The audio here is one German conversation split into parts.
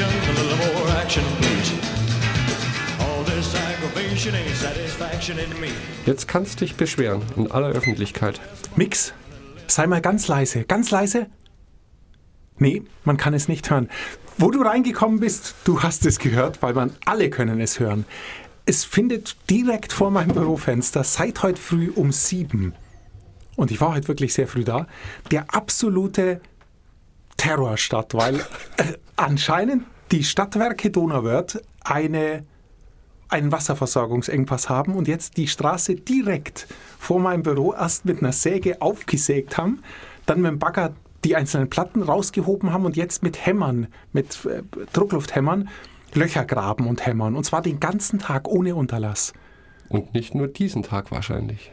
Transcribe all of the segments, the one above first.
conversation, a little more action, please. All this aggravation ain't satisfaction in me. Jetzt kannst dich beschweren in aller Öffentlichkeit. Mix, sei mal ganz leise, ganz leise. Nee, man kann es nicht hören. Wo du reingekommen bist, du hast es gehört, weil man alle können es hören. Es findet direkt vor meinem Bürofenster seit heute früh um sieben, und ich war heute wirklich sehr früh da, der absolute Terror statt, weil äh, anscheinend die Stadtwerke Donauwörth eine, einen Wasserversorgungsengpass haben und jetzt die Straße direkt vor meinem Büro erst mit einer Säge aufgesägt haben, dann mit dem Bagger die einzelnen Platten rausgehoben haben und jetzt mit Hämmern, mit äh, Drucklufthämmern Löcher graben und hämmern. Und zwar den ganzen Tag ohne Unterlass. Und nicht nur diesen Tag wahrscheinlich.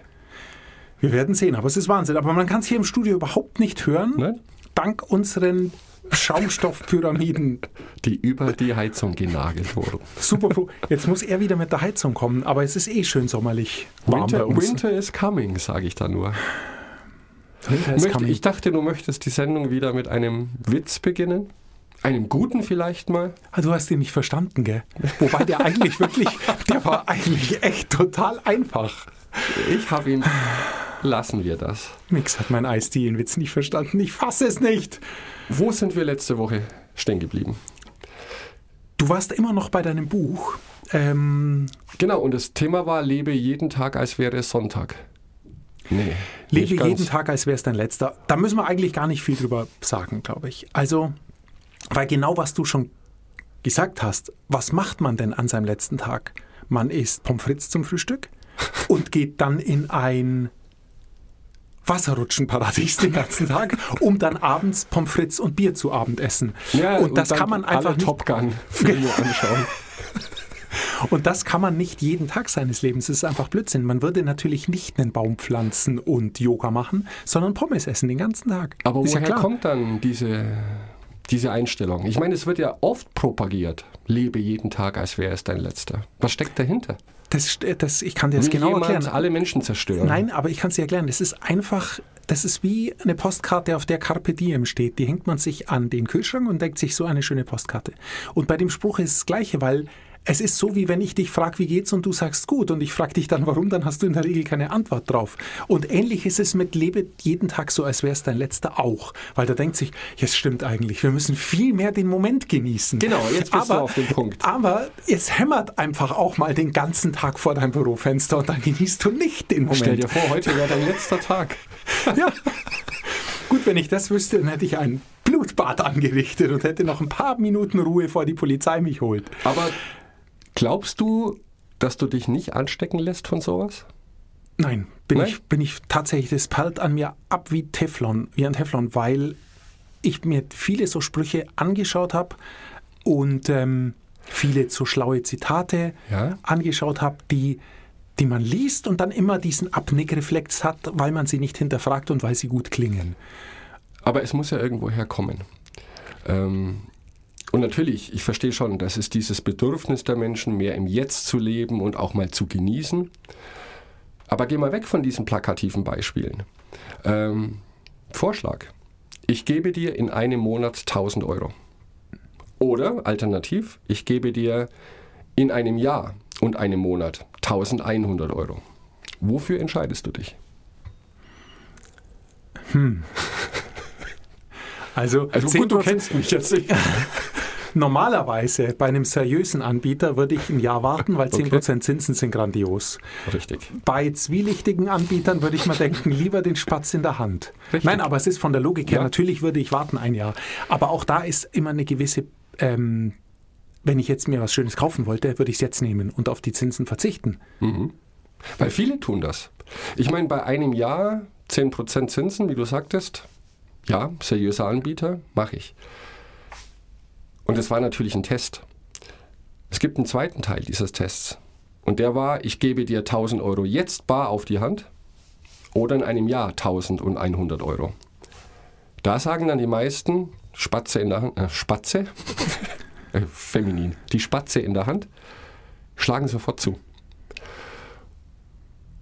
Wir werden sehen, aber es ist Wahnsinn. Aber man kann es hier im Studio überhaupt nicht hören. Nein? Dank unseren Schaumstoffpyramiden. Die über die Heizung genagelt wurden. Super. Jetzt muss er wieder mit der Heizung kommen, aber es ist eh schön sommerlich Winter. Winter is coming, sage ich da nur. Winter is coming. ich dachte, du möchtest die Sendung wieder mit einem Witz beginnen. Einem guten vielleicht mal. Ah, Du hast ihn nicht verstanden, gell? Wobei der eigentlich wirklich, der war eigentlich echt total einfach. Ich habe ihn. Lassen wir das. Mix hat mein Eisdielenwitz nicht verstanden. Ich fasse es nicht. Wo sind wir letzte Woche stehen geblieben? Du warst immer noch bei deinem Buch. Ähm, Genau, und das Thema war, lebe jeden Tag, als wäre es Sonntag. Nee. lebe nicht ganz. jeden Tag, als wäre es dein letzter. Da müssen wir eigentlich gar nicht viel drüber sagen, glaube ich. Also, weil genau was du schon gesagt hast, was macht man denn an seinem letzten Tag? Man isst Pommes frites zum Frühstück und geht dann in ein Wasserrutschenparadies den ganzen Tag, um dann abends Pommes frites und Bier zu Abend essen. Ja, und das dann kann man einfach alle Top Gun Filme anschauen. Und das kann man nicht jeden Tag seines Lebens. Das ist einfach Blödsinn. Man würde natürlich nicht einen Baum pflanzen und Yoga machen, sondern Pommes essen den ganzen Tag. Aber ist woher ja kommt dann diese, diese Einstellung? Ich meine, es wird ja oft propagiert. Lebe jeden Tag, als wäre es dein letzter. Was steckt dahinter? Das, das, ich kann dir das Will genau jemand erklären. alle Menschen zerstören? Nein, aber ich kann es dir erklären. Das ist einfach, das ist wie eine Postkarte, auf der Carpe Diem steht. Die hängt man sich an den Kühlschrank und denkt sich so eine schöne Postkarte. Und bei dem Spruch ist es das Gleiche, weil es ist so, wie wenn ich dich frage, wie geht's und du sagst gut und ich frage dich dann, warum, dann hast du in der Regel keine Antwort drauf. Und ähnlich ist es mit lebe jeden Tag so, als wäre es dein letzter auch. Weil da denkt sich, jetzt stimmt eigentlich, wir müssen viel mehr den Moment genießen. Genau, jetzt bist du auf den Punkt. Aber es hämmert einfach auch mal den ganzen Tag vor deinem Bürofenster und dann genießt du nicht den Moment. Stell dir vor, heute wäre dein letzter Tag. Ja. Gut, wenn ich das wüsste, dann hätte ich ein Blutbad angerichtet und hätte noch ein paar Minuten Ruhe, vor die Polizei mich holt. Aber glaubst du, dass du dich nicht anstecken lässt von sowas? Nein, bin, Nein? Ich, bin ich tatsächlich, das perlt an mir ab wie Teflon, wie ein Teflon, weil ich mir viele so Sprüche angeschaut habe und ähm, viele so schlaue Zitate Ja. angeschaut habe, die, die man liest und dann immer diesen Abnickreflex hat, weil man sie nicht hinterfragt und weil sie gut klingen. Aber es muss ja irgendwo herkommen. Ähm, und natürlich, ich verstehe schon, das ist dieses Bedürfnis der Menschen, mehr im Jetzt zu leben und auch mal zu genießen. Aber geh mal weg von diesen plakativen Beispielen. Ähm, Vorschlag. Ich gebe dir in einem Monat 1000 Euro. Oder alternativ, ich gebe dir in einem Jahr und einem Monat 1100 Euro. Wofür entscheidest du dich? Also, Also 10%, gut, du kennst mich jetzt nicht. Normalerweise bei einem seriösen Anbieter würde ich ein Jahr warten, weil 10% Okay. Zinsen sind grandios. Richtig. Bei zwielichtigen Anbietern würde ich mal denken, lieber den Spatz in der Hand. Richtig. Nein, aber es ist von der Logik her, Ja. natürlich würde ich warten ein Jahr. Aber auch da ist immer eine gewisse, ähm, wenn ich jetzt mir was Schönes kaufen wollte, würde ich es jetzt nehmen und auf die Zinsen verzichten. Weil viele tun das. Ich meine, bei einem Jahr 10% Zinsen, wie du sagtest, ja, seriöser Anbieter, mache ich. Und es war natürlich ein Test. Es gibt einen zweiten Teil dieses Tests. Und der war, ich gebe dir 1000 Euro jetzt bar auf die Hand oder in einem Jahr 1100 Euro. Da sagen dann die meisten, Spatze in der Hand, äh, Spatze, äh, feminin, die Spatze in der Hand, schlagen sofort zu.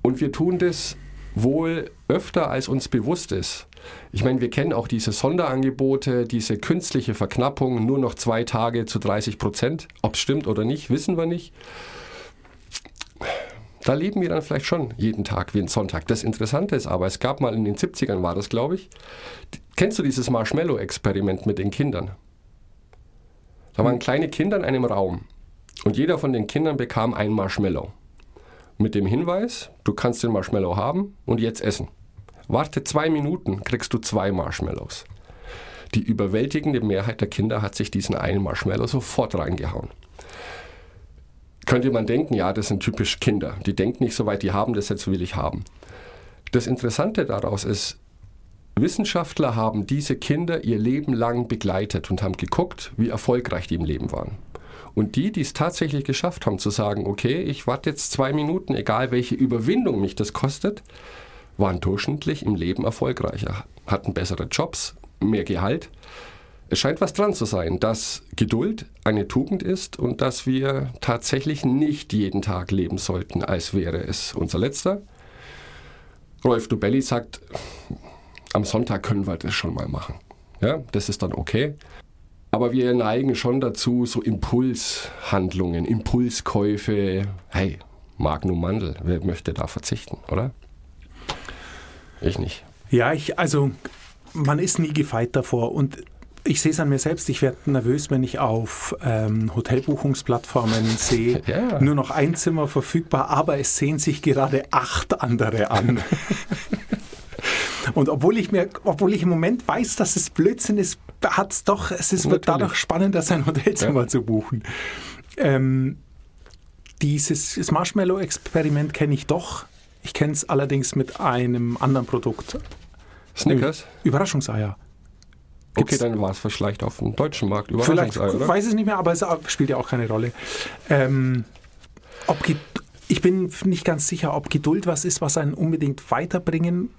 Und wir tun das wohl öfter als uns bewusst ist. Ich meine, wir kennen auch diese Sonderangebote, diese künstliche Verknappung, nur noch zwei Tage zu 30 Prozent. Ob es stimmt oder nicht, wissen wir nicht. Da leben wir dann vielleicht schon jeden Tag wie ein Sonntag. Das Interessante ist aber, es gab mal in den 70ern, war das glaube ich, kennst du dieses Marshmallow-Experiment mit den Kindern? Da waren kleine Kinder in einem Raum und jeder von den Kindern bekam ein Marshmallow. Mit dem Hinweis, du kannst den Marshmallow haben und jetzt essen. Warte zwei Minuten, kriegst du zwei Marshmallows. Die überwältigende Mehrheit der Kinder hat sich diesen einen Marshmallow sofort reingehauen. Könnte man denken, ja, das sind typisch Kinder. Die denken nicht so weit, die haben das, jetzt will ich haben. Das Interessante daraus ist, Wissenschaftler haben diese Kinder ihr Leben lang begleitet und haben geguckt, wie erfolgreich die im Leben waren. Und die, die es tatsächlich geschafft haben zu sagen, okay, ich warte jetzt zwei Minuten, egal welche Überwindung mich das kostet, waren durchschnittlich im Leben erfolgreicher, hatten bessere Jobs, mehr Gehalt. Es scheint was dran zu sein, dass Geduld eine Tugend ist und dass wir tatsächlich nicht jeden Tag leben sollten, als wäre es unser letzter. Rolf Dubelli sagt, am Sonntag können wir das schon mal machen. Ja, das ist dann okay. Aber wir neigen schon dazu, so Impulshandlungen, Impulskäufe. Hey, Magnum Mandel, wer möchte da verzichten, oder? Ich nicht. Ja, ich, also man ist nie gefeit davor und ich sehe es an mir selbst, ich werde nervös, wenn ich auf ähm, Hotelbuchungsplattformen sehe, ja. nur noch ein Zimmer verfügbar, aber es sehen sich gerade acht andere an. Und obwohl ich mir, obwohl ich im Moment weiß, dass es Blödsinn ist, hat es doch, es ist, wird dadurch spannender, sein Hotelzimmer ja. zu buchen. Ähm, dieses Marshmallow-Experiment kenne ich doch. Ich kenne es allerdings mit einem anderen Produkt. Snickers? Überraschungseier. Gibt's okay, dann war es vielleicht auf dem deutschen Markt Überraschungseier, Vielleicht, oder? weiß es nicht mehr, aber es spielt ja auch keine Rolle. Ähm, ob ich bin nicht ganz sicher, ob Geduld was ist, was einen unbedingt weiterbringen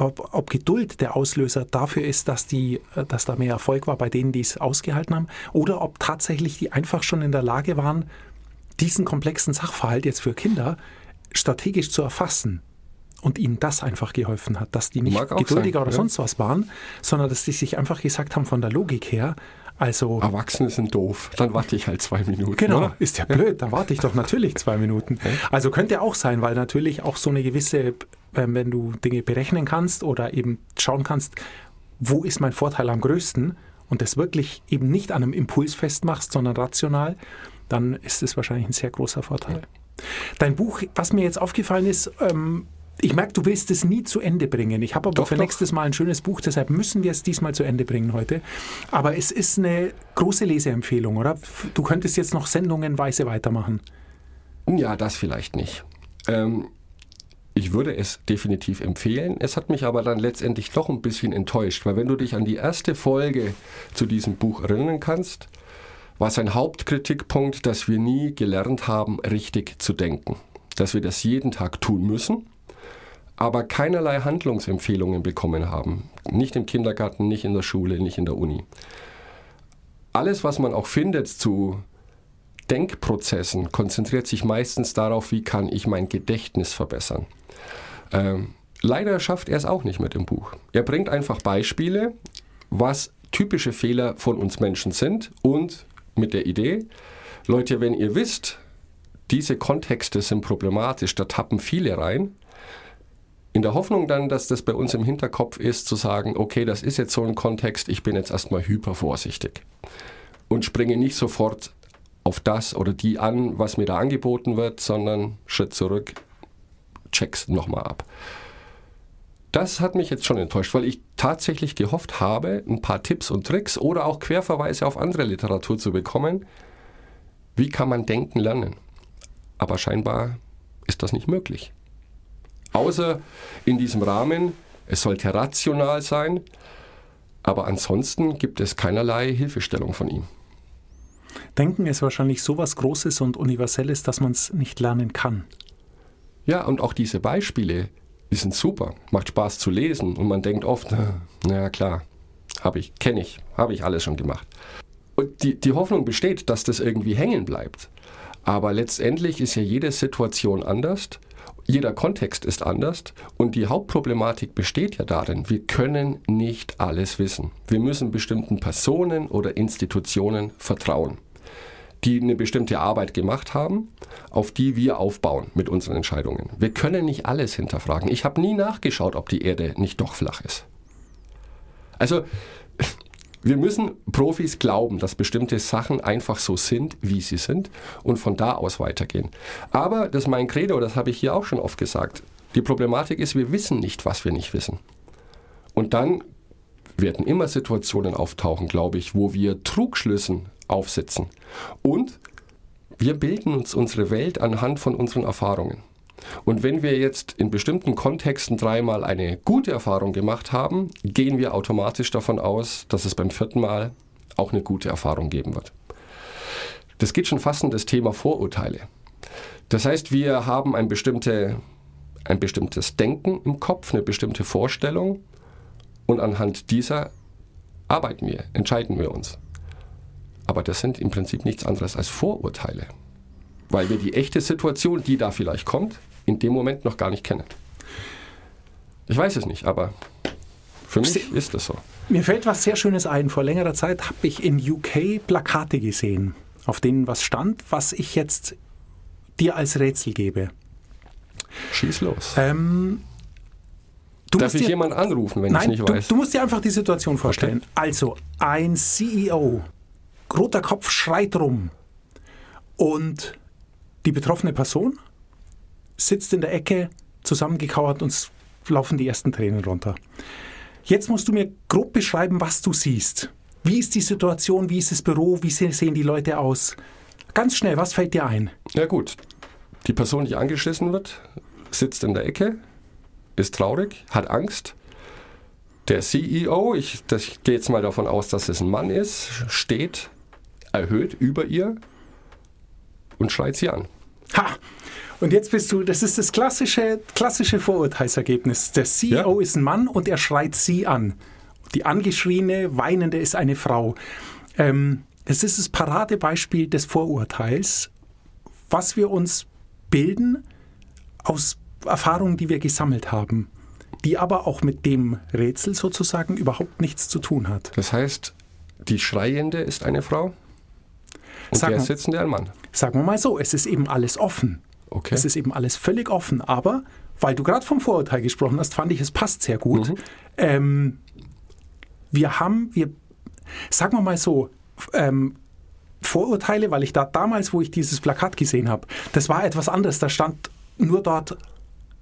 ob, ob, Geduld der Auslöser dafür ist, dass, die, dass da mehr Erfolg war bei denen, die es ausgehalten haben, oder ob tatsächlich die einfach schon in der Lage waren, diesen komplexen Sachverhalt jetzt für Kinder strategisch zu erfassen und ihnen das einfach geholfen hat, dass die nicht geduldiger sein, oder ja. sonst was waren, sondern dass die sich einfach gesagt haben von der Logik her, also Erwachsene sind doof, dann warte ich halt zwei Minuten. Genau, oder? ist ja blöd, dann warte ich doch natürlich zwei Minuten. Also könnte auch sein, weil natürlich auch so eine gewisse, wenn du Dinge berechnen kannst oder eben schauen kannst, wo ist mein Vorteil am größten und das wirklich eben nicht an einem Impuls festmachst, sondern rational, dann ist es wahrscheinlich ein sehr großer Vorteil. Dein Buch, was mir jetzt aufgefallen ist, ähm, ich merke, du willst es nie zu Ende bringen. Ich habe aber doch, für doch. nächstes Mal ein schönes Buch, deshalb müssen wir es diesmal zu Ende bringen heute. Aber es ist eine große Leseempfehlung, oder? Du könntest jetzt noch sendungenweise weitermachen. Ja, das vielleicht nicht. Ähm, ich würde es definitiv empfehlen. Es hat mich aber dann letztendlich doch ein bisschen enttäuscht, weil wenn du dich an die erste Folge zu diesem Buch erinnern kannst, war sein Hauptkritikpunkt, dass wir nie gelernt haben, richtig zu denken. Dass wir das jeden Tag tun müssen aber keinerlei Handlungsempfehlungen bekommen haben. Nicht im Kindergarten, nicht in der Schule, nicht in der Uni. Alles, was man auch findet zu Denkprozessen, konzentriert sich meistens darauf, wie kann ich mein Gedächtnis verbessern. Ähm, leider schafft er es auch nicht mit dem Buch. Er bringt einfach Beispiele, was typische Fehler von uns Menschen sind und mit der Idee, Leute, wenn ihr wisst, diese Kontexte sind problematisch, da tappen viele rein, in der Hoffnung dann, dass das bei uns im Hinterkopf ist, zu sagen, okay, das ist jetzt so ein Kontext, ich bin jetzt erstmal hyper vorsichtig und springe nicht sofort auf das oder die an, was mir da angeboten wird, sondern Schritt zurück, check's nochmal ab. Das hat mich jetzt schon enttäuscht, weil ich tatsächlich gehofft habe, ein paar Tipps und Tricks oder auch Querverweise auf andere Literatur zu bekommen. Wie kann man denken lernen? Aber scheinbar ist das nicht möglich. Außer in diesem Rahmen, es sollte rational sein, aber ansonsten gibt es keinerlei Hilfestellung von ihm. Denken ist wahrscheinlich so was Großes und Universelles, dass man es nicht lernen kann. Ja, und auch diese Beispiele, die sind super, macht Spaß zu lesen und man denkt oft, na klar, habe ich, kenne ich, habe ich alles schon gemacht. Und die, die Hoffnung besteht, dass das irgendwie hängen bleibt. Aber letztendlich ist ja jede Situation anders jeder Kontext ist anders und die Hauptproblematik besteht ja darin, wir können nicht alles wissen. Wir müssen bestimmten Personen oder Institutionen vertrauen, die eine bestimmte Arbeit gemacht haben, auf die wir aufbauen mit unseren Entscheidungen. Wir können nicht alles hinterfragen. Ich habe nie nachgeschaut, ob die Erde nicht doch flach ist. Also wir müssen Profis glauben, dass bestimmte Sachen einfach so sind, wie sie sind und von da aus weitergehen. Aber das ist mein Credo, das habe ich hier auch schon oft gesagt. Die Problematik ist, wir wissen nicht, was wir nicht wissen. Und dann werden immer Situationen auftauchen, glaube ich, wo wir Trugschlüssen aufsetzen. Und wir bilden uns unsere Welt anhand von unseren Erfahrungen. Und wenn wir jetzt in bestimmten Kontexten dreimal eine gute Erfahrung gemacht haben, gehen wir automatisch davon aus, dass es beim vierten Mal auch eine gute Erfahrung geben wird. Das geht schon fast in das Thema Vorurteile. Das heißt, wir haben ein, bestimmte, ein bestimmtes Denken im Kopf, eine bestimmte Vorstellung und anhand dieser arbeiten wir, entscheiden wir uns. Aber das sind im Prinzip nichts anderes als Vorurteile, weil wir die echte Situation, die da vielleicht kommt, in dem Moment noch gar nicht kennen. Ich weiß es nicht, aber für mich ist das so. Mir fällt was sehr Schönes ein. Vor längerer Zeit habe ich in UK Plakate gesehen, auf denen was stand, was ich jetzt dir als Rätsel gebe. Schieß los. Ähm, Darf ich dir, jemanden anrufen, wenn ich nicht du, weiß? Du musst dir einfach die Situation vorstellen. Okay. Also, ein CEO, roter Kopf schreit rum und die betroffene Person sitzt in der Ecke, zusammengekauert und laufen die ersten Tränen runter. Jetzt musst du mir grob beschreiben, was du siehst. Wie ist die Situation? Wie ist das Büro? Wie sehen die Leute aus? Ganz schnell, was fällt dir ein? Ja gut, die Person, die angeschissen wird, sitzt in der Ecke, ist traurig, hat Angst. Der CEO, ich, ich gehe jetzt mal davon aus, dass es ein Mann ist, steht erhöht über ihr und schreit sie an. Ha! Und jetzt bist du, das ist das klassische, klassische Vorurteilsergebnis. Der CEO ja. ist ein Mann und er schreit sie an. Die angeschriene, weinende ist eine Frau. Ähm, es ist das Paradebeispiel des Vorurteils, was wir uns bilden aus Erfahrungen, die wir gesammelt haben, die aber auch mit dem Rätsel sozusagen überhaupt nichts zu tun hat. Das heißt, die Schreiende ist eine Frau und sag der Sitzende ein Mann. Sagen wir mal so, es ist eben alles offen. Okay. Es ist eben alles völlig offen. Aber weil du gerade vom Vorurteil gesprochen hast, fand ich, es passt sehr gut. Mhm. Ähm, wir haben, wir, sagen wir mal so, ähm, Vorurteile, weil ich da damals, wo ich dieses Plakat gesehen habe, das war etwas anderes. Da stand nur dort,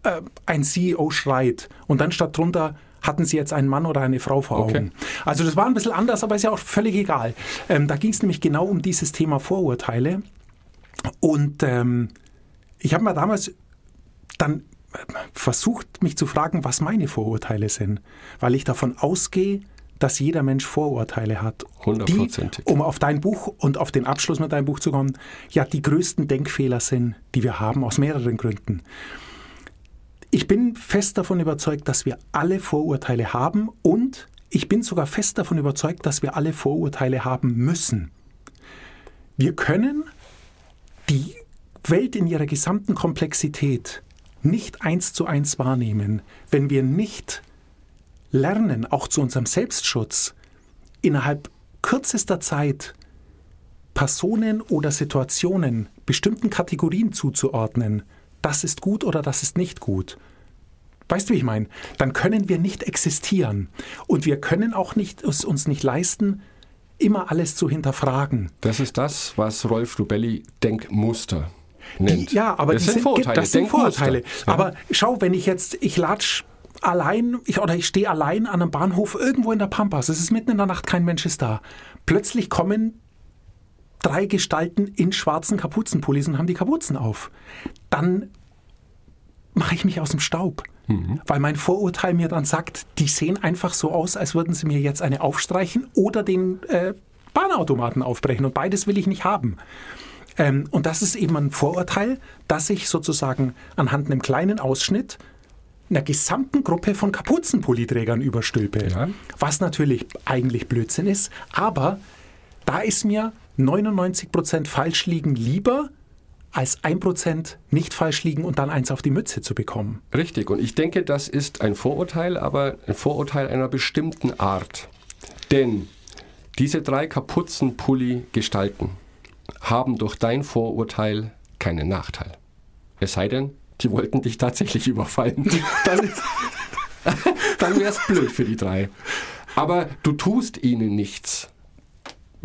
äh, ein CEO schreit. Und dann stand drunter, hatten sie jetzt einen Mann oder eine Frau vor Augen. Okay. Also das war ein bisschen anders, aber ist ja auch völlig egal. Ähm, da ging es nämlich genau um dieses Thema Vorurteile. Und ähm, ich habe mir damals dann versucht, mich zu fragen, was meine Vorurteile sind, weil ich davon ausgehe, dass jeder Mensch Vorurteile hat. Die, um auf dein Buch und auf den Abschluss mit deinem Buch zu kommen, ja die größten Denkfehler sind, die wir haben, aus mehreren Gründen. Ich bin fest davon überzeugt, dass wir alle Vorurteile haben und ich bin sogar fest davon überzeugt, dass wir alle Vorurteile haben müssen. Wir können die Welt in ihrer gesamten Komplexität nicht eins zu eins wahrnehmen, wenn wir nicht lernen, auch zu unserem Selbstschutz, innerhalb kürzester Zeit Personen oder Situationen bestimmten Kategorien zuzuordnen, das ist gut oder das ist nicht gut. Weißt du, wie ich meine? Dann können wir nicht existieren. Und wir können auch nicht, es uns nicht leisten, immer alles zu hinterfragen. Das ist das, was Rolf Rubelli Denkmuster nennt. Die, ja, aber das sind, sind Vorurteile. Das sind Vorurteile. Ja. Aber schau, wenn ich jetzt, ich latsch allein ich, oder ich stehe allein an einem Bahnhof irgendwo in der Pampas, es ist mitten in der Nacht, kein Mensch ist da. Plötzlich kommen drei Gestalten in schwarzen Kapuzenpullis und haben die Kapuzen auf. Dann mache ich mich aus dem Staub. Mhm. Weil mein Vorurteil mir dann sagt, die sehen einfach so aus, als würden sie mir jetzt eine aufstreichen oder den äh, Bahnautomaten aufbrechen. Und beides will ich nicht haben. Ähm, und das ist eben ein Vorurteil, dass ich sozusagen anhand einem kleinen Ausschnitt einer gesamten Gruppe von Kapuzenpulliträgern überstülpe. Ja. Was natürlich eigentlich Blödsinn ist, aber da ist mir 99% falsch liegen lieber, als 1% nicht falsch liegen und dann eins auf die Mütze zu bekommen. Richtig, und ich denke, das ist ein Vorurteil, aber ein Vorurteil einer bestimmten Art. Denn diese drei Kapuzenpulli-Gestalten haben durch dein Vorurteil keinen Nachteil. Es sei denn, die wollten dich tatsächlich überfallen. Dann, dann wäre es blöd für die drei. Aber du tust ihnen nichts.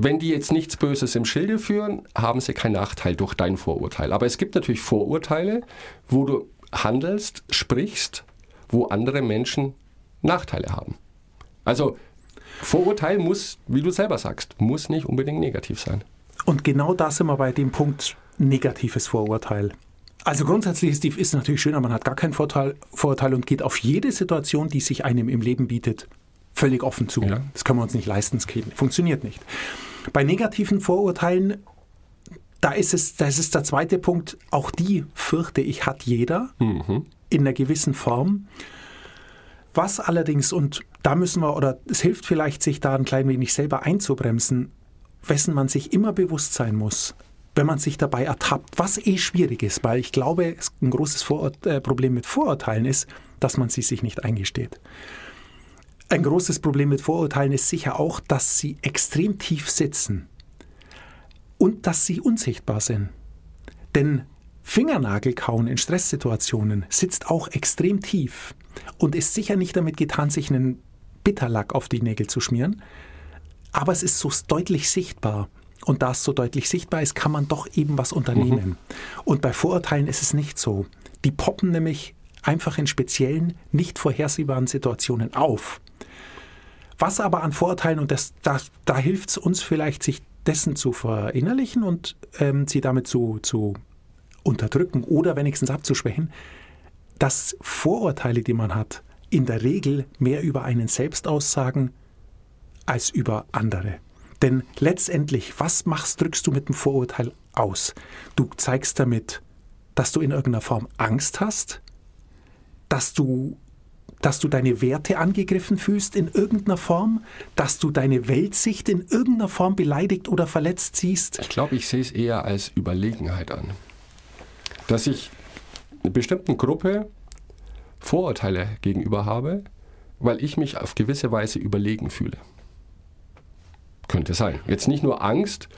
Wenn die jetzt nichts Böses im Schilde führen, haben sie keinen Nachteil durch dein Vorurteil. Aber es gibt natürlich Vorurteile, wo du handelst, sprichst, wo andere Menschen Nachteile haben. Also Vorurteil muss, wie du selber sagst, muss nicht unbedingt negativ sein. Und genau da sind wir bei dem Punkt negatives Vorurteil. Also grundsätzlich ist, es natürlich schöner, man hat gar kein Vorteil, Vorurteil und geht auf jede Situation, die sich einem im Leben bietet, völlig offen zu. Ja. Das können wir uns nicht leisten, das funktioniert nicht. Bei negativen Vorurteilen, da ist es, das ist der zweite Punkt, auch die fürchte ich hat jeder mhm. in einer gewissen Form. Was allerdings, und da müssen wir, oder es hilft vielleicht, sich da ein klein wenig selber einzubremsen, wessen man sich immer bewusst sein muss, wenn man sich dabei ertappt, was eh schwierig ist, weil ich glaube, ein großes Vorur äh, Problem mit Vorurteilen ist, dass man sie sich nicht eingesteht. Ein großes Problem mit Vorurteilen ist sicher auch, dass sie extrem tief sitzen und dass sie unsichtbar sind. Denn Fingernagelkauen in Stresssituationen sitzt auch extrem tief und ist sicher nicht damit getan, sich einen Bitterlack auf die Nägel zu schmieren, aber es ist so deutlich sichtbar. Und da es so deutlich sichtbar ist, kann man doch eben was unternehmen. Mhm. Und bei Vorurteilen ist es nicht so. Die poppen nämlich einfach in speziellen, nicht vorhersehbaren Situationen auf. Was aber an Vorurteilen, und das, da, da hilft es uns vielleicht, sich dessen zu verinnerlichen und ähm, sie damit zu, zu unterdrücken oder wenigstens abzuschwächen, dass Vorurteile, die man hat, in der Regel mehr über einen selbst aussagen als über andere. Denn letztendlich, was machst, drückst du mit dem Vorurteil aus? Du zeigst damit, dass du in irgendeiner Form Angst hast, dass du, dass du deine Werte angegriffen fühlst in irgendeiner Form, dass du deine Weltsicht in irgendeiner Form beleidigt oder verletzt siehst. Ich glaube, ich sehe es eher als Überlegenheit an. Dass ich einer bestimmten Gruppe Vorurteile gegenüber habe, weil ich mich auf gewisse Weise überlegen fühle. Könnte sein. Jetzt nicht nur Angst.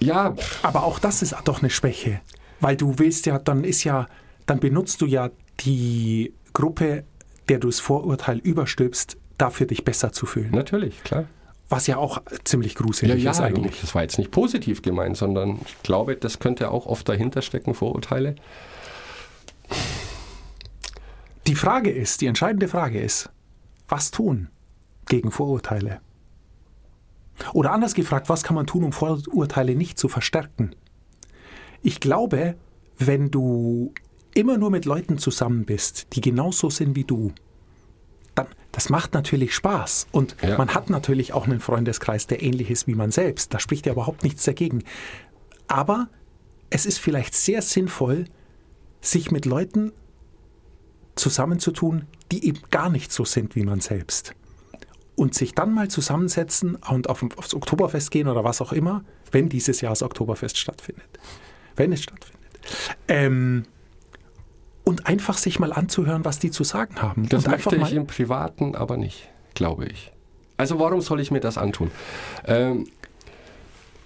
Ja. Aber auch das ist doch eine Schwäche. Weil du willst ja, dann ist ja, dann benutzt du ja die Gruppe, der du das Vorurteil überstülpst, dafür dich besser zu fühlen. Natürlich, klar. Was ja auch ziemlich gruselig ja, ist eigentlich. Das war jetzt nicht positiv gemeint, sondern ich glaube, das könnte auch oft dahinter stecken, Vorurteile. Die Frage ist, die entscheidende Frage ist, was tun gegen Vorurteile? Oder anders gefragt, was kann man tun, um Vorurteile nicht zu verstärken? Ich glaube, wenn du immer nur mit Leuten zusammen bist, die genauso sind wie du, dann, das macht natürlich Spaß. Und ja. man hat natürlich auch einen Freundeskreis, der ähnlich ist wie man selbst. Da spricht ja überhaupt nichts dagegen. Aber es ist vielleicht sehr sinnvoll, sich mit Leuten zusammenzutun, die eben gar nicht so sind wie man selbst und sich dann mal zusammensetzen und auf, aufs Oktoberfest gehen oder was auch immer, wenn dieses Jahr das Oktoberfest stattfindet. Wenn es stattfindet. Ähm, und einfach sich mal anzuhören, was die zu sagen haben. Das und möchte ich im Privaten aber nicht, glaube ich. Also warum soll ich mir das antun? Ähm,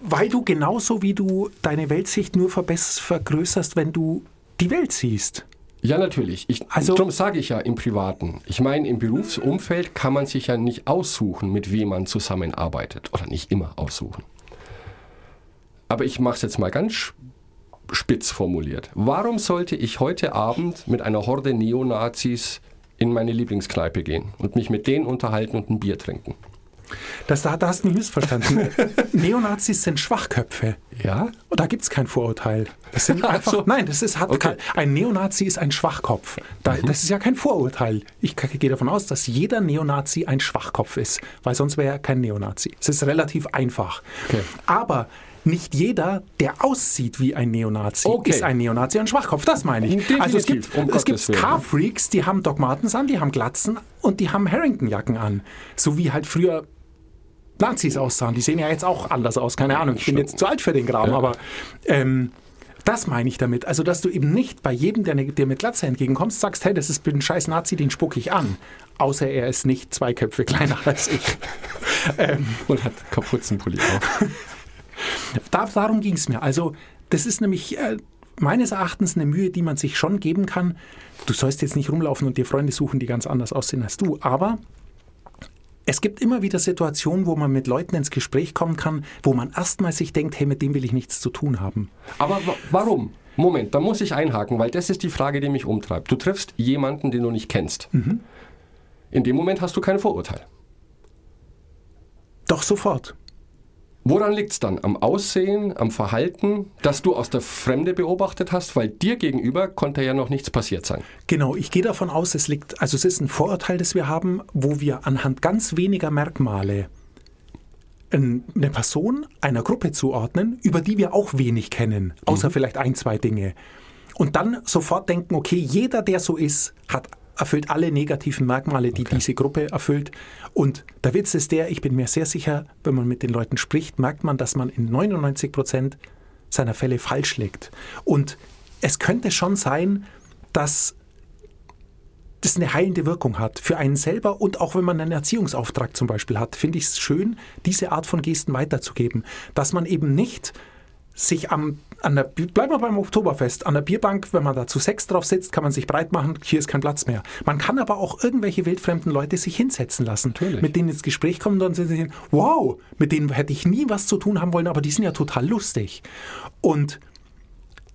Weil du genauso wie du deine Weltsicht nur vergrößerst, wenn du die Welt siehst. Ja, natürlich. Ich, also, darum sage ich ja im Privaten. Ich meine, im Berufsumfeld kann man sich ja nicht aussuchen, mit wem man zusammenarbeitet. Oder nicht immer aussuchen. Aber ich mache es jetzt mal ganz spitz formuliert. Warum sollte ich heute Abend mit einer Horde Neonazis in meine Lieblingskneipe gehen und mich mit denen unterhalten und ein Bier trinken? Das, da, da hast du mich missverstanden. Neonazis sind Schwachköpfe. Ja? Und da gibt es kein Vorurteil. Das sind einfach, so. Nein, das ist, hat okay. ein Neonazi ist ein Schwachkopf. Da, mhm. Das ist ja kein Vorurteil. Ich gehe davon aus, dass jeder Neonazi ein Schwachkopf ist, weil sonst wäre er kein Neonazi. Es ist relativ einfach. Okay. Aber nicht jeder, der aussieht wie ein Neonazi, okay. ist ein Neonazi, ein Schwachkopf. Das meine ich. Definitiv, also es gibt, um es gibt Car-Freaks, die haben Doc Martens an, die haben Glatzen und die haben Harrington-Jacken an. So wie halt früher Nazis aussahen. Die sehen ja jetzt auch anders aus. Keine Ahnung, ich bin jetzt zu alt für den Kram, Ja. aber ähm, das meine ich damit. Also, dass du eben nicht bei jedem, der dir mit Glatze entgegenkommst, sagst, hey, das ist ein scheiß Nazi, den spuck ich an. Außer er ist nicht zwei Köpfe kleiner als ich. ähm, Und hat Kapuzenpulli auf. da, darum ging es mir. Also, das ist nämlich äh, meines Erachtens eine Mühe, die man sich schon geben kann. Du sollst jetzt nicht rumlaufen und dir Freunde suchen, die ganz anders aussehen als du, aber es gibt immer wieder Situationen, wo man mit Leuten ins Gespräch kommen kann, wo man erstmal sich denkt, hey, mit dem will ich nichts zu tun haben. Aber wa- warum? Moment, da muss ich einhaken, weil das ist die Frage, die mich umtreibt. Du triffst jemanden, den du nicht kennst. In dem Moment hast du kein Vorurteil. Doch sofort. Woran liegt es dann? Am Aussehen, am Verhalten, das du aus der Fremde beobachtet hast? Weil dir gegenüber konnte ja noch nichts passiert sein. Genau, ich gehe davon aus, es liegt, also es ist ein Vorurteil, das wir haben, wo wir anhand ganz weniger Merkmale ein- eine Person einer Gruppe zuordnen, über die wir auch wenig kennen, außer vielleicht ein, zwei Dinge. Und dann sofort denken, okay, jeder, der so ist, hat erfüllt alle negativen Merkmale, die diese Gruppe erfüllt. Und der Witz ist der, ich bin mir sehr sicher, wenn man mit den Leuten spricht, merkt man, dass man in 99 Prozent seiner Fälle falsch liegt. Und es könnte schon sein, dass das eine heilende Wirkung hat für einen selber und auch wenn man einen Erziehungsauftrag zum Beispiel hat, finde ich es schön, diese Art von Gesten weiterzugeben. Dass man eben nicht sich am, an der, bleiben wir beim Oktoberfest, an der Bierbank, wenn man da zu sechs drauf sitzt, kann man sich breit machen, hier ist kein Platz mehr. Man kann aber auch irgendwelche wildfremden Leute sich hinsetzen lassen, Natürlich. mit denen ins Gespräch kommen und dann sind sie, wow, mit denen hätte ich nie was zu tun haben wollen, aber die sind ja total lustig. Und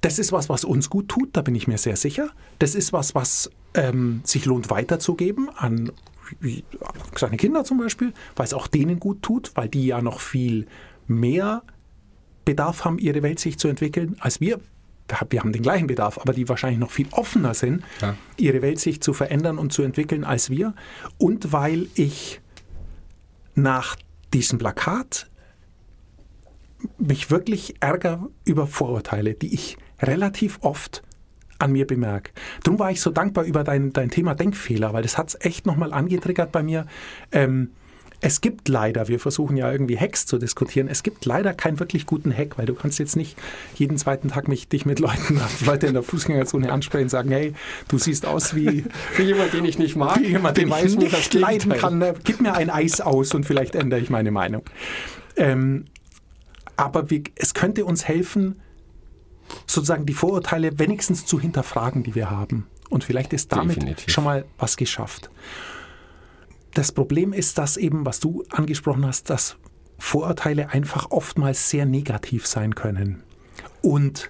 das ist was, was uns gut tut, da bin ich mir sehr sicher. Das ist was, was ähm, sich lohnt weiterzugeben an wie- kleine Kinder zum Beispiel, weil es auch denen gut tut, weil die ja noch viel mehr Bedarf haben, ihre Weltsicht zu entwickeln, als wir. Wir haben den gleichen Bedarf, aber die wahrscheinlich noch viel offener sind, Ja. ihre Weltsicht zu verändern und zu entwickeln als wir. Und weil ich nach diesem Plakat mich wirklich ärger über Vorurteile, die ich relativ oft an mir bemerke. Darum war ich so dankbar über dein, dein Thema Denkfehler, weil das hat es echt nochmal angetriggert bei mir. Ähm, es gibt leider, wir versuchen ja irgendwie Hacks zu diskutieren, es gibt leider keinen wirklich guten Hack, weil du kannst jetzt nicht jeden zweiten Tag mich, dich mit Leuten, Leute in der Fußgängerzone ansprechen und sagen, hey, du siehst aus wie, Für jemanden, den ich nicht mag, wie jemand, den ich mir das nicht leiden kann. ne? Gib mir ein Eis aus und vielleicht ändere ich meine Meinung. Ähm, aber wir, es könnte uns helfen, sozusagen die Vorurteile wenigstens zu hinterfragen, die wir haben. Und vielleicht ist damit Definitiv. schon mal was geschafft. Das Problem ist, dass eben, was du angesprochen hast, dass Vorurteile einfach oftmals sehr negativ sein können. Und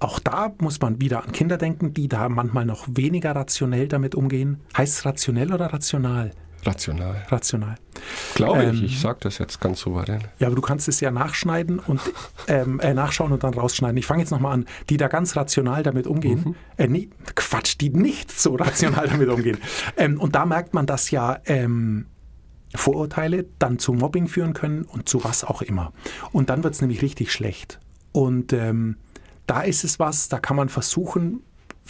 auch da muss man wieder an Kinder denken, die da manchmal noch weniger rationell damit umgehen. Heißt es rationell oder rational? Rational. Rational. Glaube Ähm, ich, ich sage das jetzt ganz souverän. Ja, aber du kannst es ja nachschneiden und ähm, äh, nachschauen und dann rausschneiden. Ich fange jetzt nochmal an, die da ganz rational damit umgehen. Äh, nee, Quatsch, die nicht so rational damit umgehen. Ähm, und da merkt man, dass ja ähm, Vorurteile dann zu Mobbing führen können und zu was auch immer. Und dann wird es nämlich richtig schlecht. Und ähm, da ist es was, da kann man versuchen,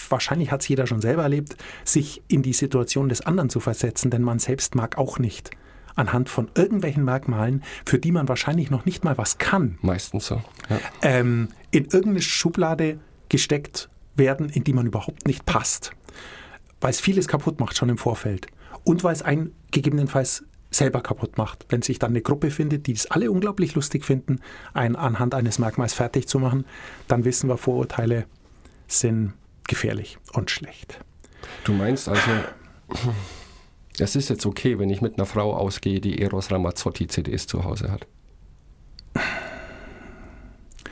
wahrscheinlich hat es jeder schon selber erlebt, sich in die Situation des anderen zu versetzen, denn man selbst mag auch nicht anhand von irgendwelchen Merkmalen, für die man wahrscheinlich noch nicht mal was kann, Meistens so. Ja. ähm, in irgendeine Schublade gesteckt werden, in die man überhaupt nicht passt. Weil es vieles kaputt macht schon im Vorfeld. Und weil es einen gegebenenfalls selber kaputt macht. Wenn sich dann eine Gruppe findet, die es alle unglaublich lustig finden, einen anhand eines Merkmals fertig zu machen, dann wissen wir, Vorurteile sind gefährlich und schlecht. Du meinst also, es ist jetzt okay, wenn ich mit einer Frau ausgehe, die Eros Ramazzotti CDs zu Hause hat.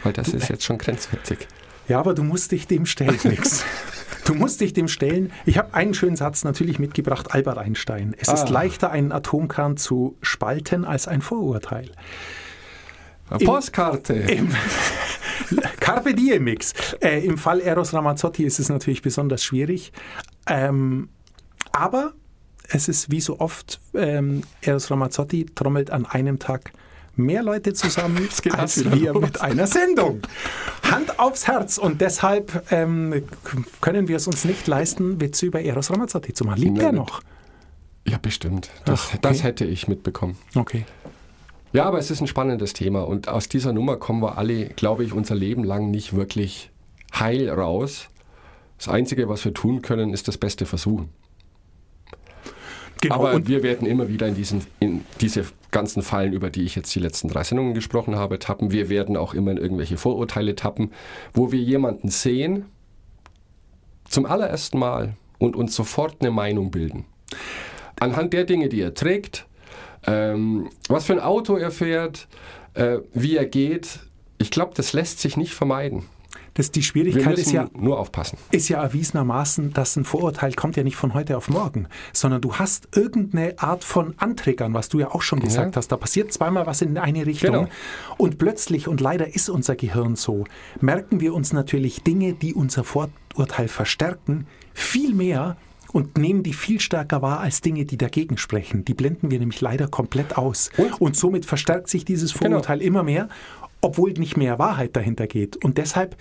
Weil das ist jetzt schon grenzwertig. Ja, aber du musst dich dem stellen, nix. Du musst dich dem stellen. Ich habe einen schönen Satz natürlich mitgebracht, Albert Einstein. Es ist Ah. leichter, einen Atomkern zu spalten als ein Vorurteil. Postkarte. Im Carpe Diem Mix. Äh, Im Fall Eros Ramazzotti ist es natürlich besonders schwierig. Ähm, aber es ist wie so oft, ähm, Eros Ramazzotti trommelt an einem Tag mehr Leute zusammen als wir los. mit einer Sendung. Hand aufs Herz. Und deshalb ähm, können wir es uns nicht leisten, Witze über Eros Ramazzotti zu machen. Liebt er Nein. noch? Ja, bestimmt. Das, Ach, okay. das hätte ich mitbekommen. Okay. Ja, aber es ist ein spannendes Thema und aus dieser Nummer kommen wir alle, glaube ich, unser Leben lang nicht wirklich heil raus. Das Einzige, was wir tun können, ist das Beste versuchen. Genau. Aber und wir werden immer wieder in, diesen, in diese ganzen Fallen, über die ich jetzt die letzten drei Sendungen gesprochen habe, tappen. Wir werden auch immer in irgendwelche Vorurteile tappen, wo wir jemanden sehen, zum allerersten Mal und uns sofort eine Meinung bilden. Anhand der Dinge, die er trägt, ähm, was für ein Auto er fährt, äh, wie er geht, ich glaube, das lässt sich nicht vermeiden. das, die Schwierigkeit ist ja, nur aufpassen. ist ja erwiesenermaßen, dass ein Vorurteil kommt ja nicht von heute auf morgen, sondern du hast irgendeine Art von Anträgern, was du ja auch schon gesagt hast. Da passiert zweimal was in eine Richtung Genau. und plötzlich, und leider ist unser Gehirn so, merken wir uns natürlich Dinge, die unser Vorurteil verstärken, viel mehr und nehmen die viel stärker wahr als Dinge, die dagegen sprechen. Die blenden wir nämlich leider komplett aus. Und? Und somit verstärkt sich dieses Genau. Vorurteil immer mehr, obwohl nicht mehr Wahrheit dahinter geht. Und deshalb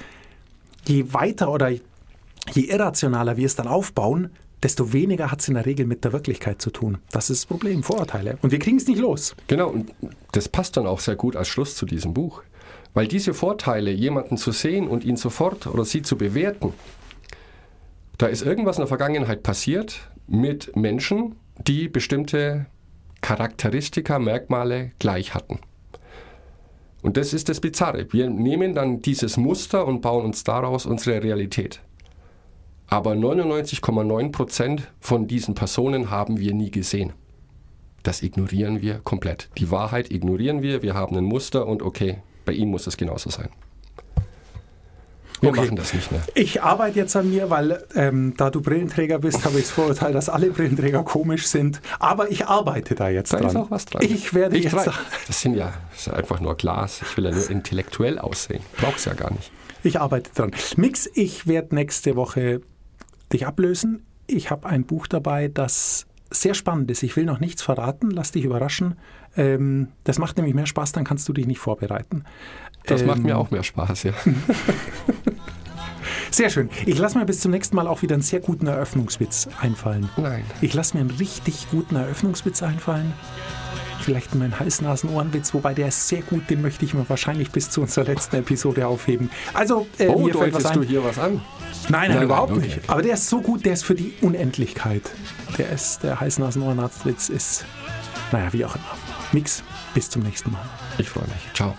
je weiter oder je irrationaler wir es dann aufbauen, desto weniger hat es in der Regel mit der Wirklichkeit zu tun. Das ist das Problem, Vorurteile. Und wir kriegen es nicht los. Genau, und das passt dann auch sehr gut als Schluss zu diesem Buch. Weil diese Vorteile, jemanden zu sehen und ihn sofort oder sie zu bewerten, da ist irgendwas in der Vergangenheit passiert mit Menschen, die bestimmte Charakteristika, Merkmale gleich hatten. Und das ist das Bizarre. Wir nehmen dann dieses Muster und bauen uns daraus unsere Realität. Aber 99,9 Prozent von diesen Personen haben wir nie gesehen. Das ignorieren wir komplett. Die Wahrheit ignorieren wir. Wir haben ein Muster und okay, bei ihm muss es genauso sein. Wir Okay. machen das nicht mehr. Ich arbeite jetzt an mir, weil ähm, da du Brillenträger bist, habe ich das Vorurteil, dass alle Brillenträger komisch sind. Aber ich arbeite da jetzt Da dran. ist auch was dran. Ich werde ich jetzt... Das sind ja das ist einfach nur Glas. Ich will ja nur intellektuell aussehen. Brauch's ja gar nicht. Ich arbeite dran. Mix, ich werde nächste Woche dich ablösen. Ich habe ein Buch dabei, das sehr spannend ist. Ich will noch nichts verraten, lass dich überraschen. Ähm, das macht nämlich mehr Spaß, dann kannst du dich nicht vorbereiten. Das macht Ähm, mir auch mehr Spaß, ja. Sehr schön. Ich lasse mir bis zum nächsten Mal auch wieder einen sehr guten Eröffnungswitz einfallen. Nein. Ich lasse mir einen richtig guten Eröffnungswitz einfallen. Vielleicht meinen Hals-Nasen-Ohrenwitz, wobei der ist sehr gut, den möchte ich mir wahrscheinlich bis zu unserer letzten Episode aufheben. Also, äh, Oh, mir fällt was ein. du hier was an? Nein, nein, Nein, überhaupt nein, nicht. okay. Aber der ist so gut, der ist für die Unendlichkeit. Der ist, der Hals-Nasen-Ohrenarztwitz ist, naja, wie auch immer. Mix, bis zum nächsten Mal. Ich freue mich. Ciao.